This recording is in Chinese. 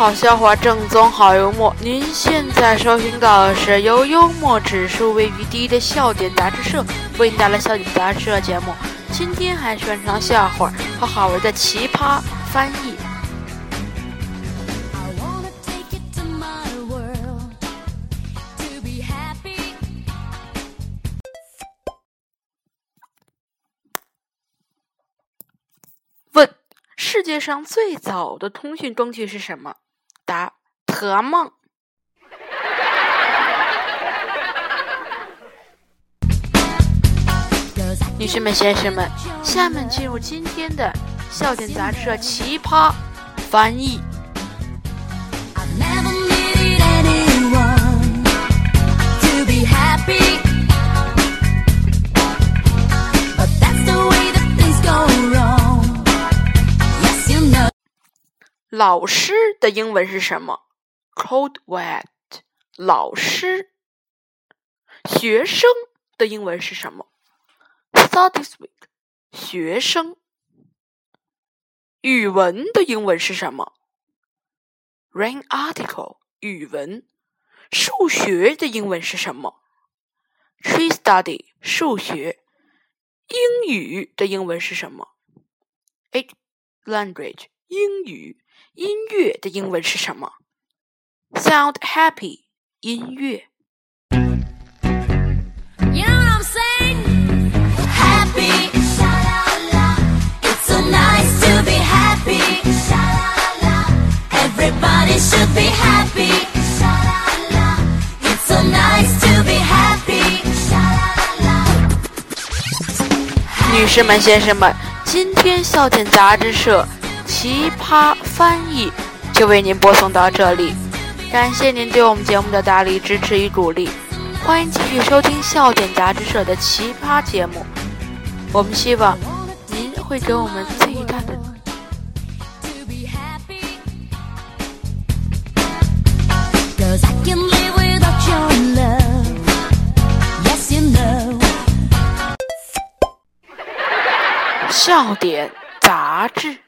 好笑话，正宗好幽默。您现在收听到的是由幽默指数位于第一的笑点杂志社为您带来笑点杂志社节目。今天还是原创笑话和好玩的奇葩翻译。问：世界上最早的通讯工具是什么？答：特梦。女士们、先生们，下面进入今天的笑点杂志社奇葩翻译。老师的英文是什么？Cold wet。老师。学生的英文是什么？Studies week。学生。语文的英文是什么？Rain article。语文。数学的英文是什么？Tree study。数学。英语的英文是什么？Eight language。英语。音乐的英文是什么？Sound happy，音乐。女士们、先生们，今天笑点杂志社。奇葩翻译就为您播送到这里，感谢您对我们节目的大力支持与鼓励，欢迎继续收听笑点杂志社的奇葩节目，我们希望您会给我们最大的。笑点杂志。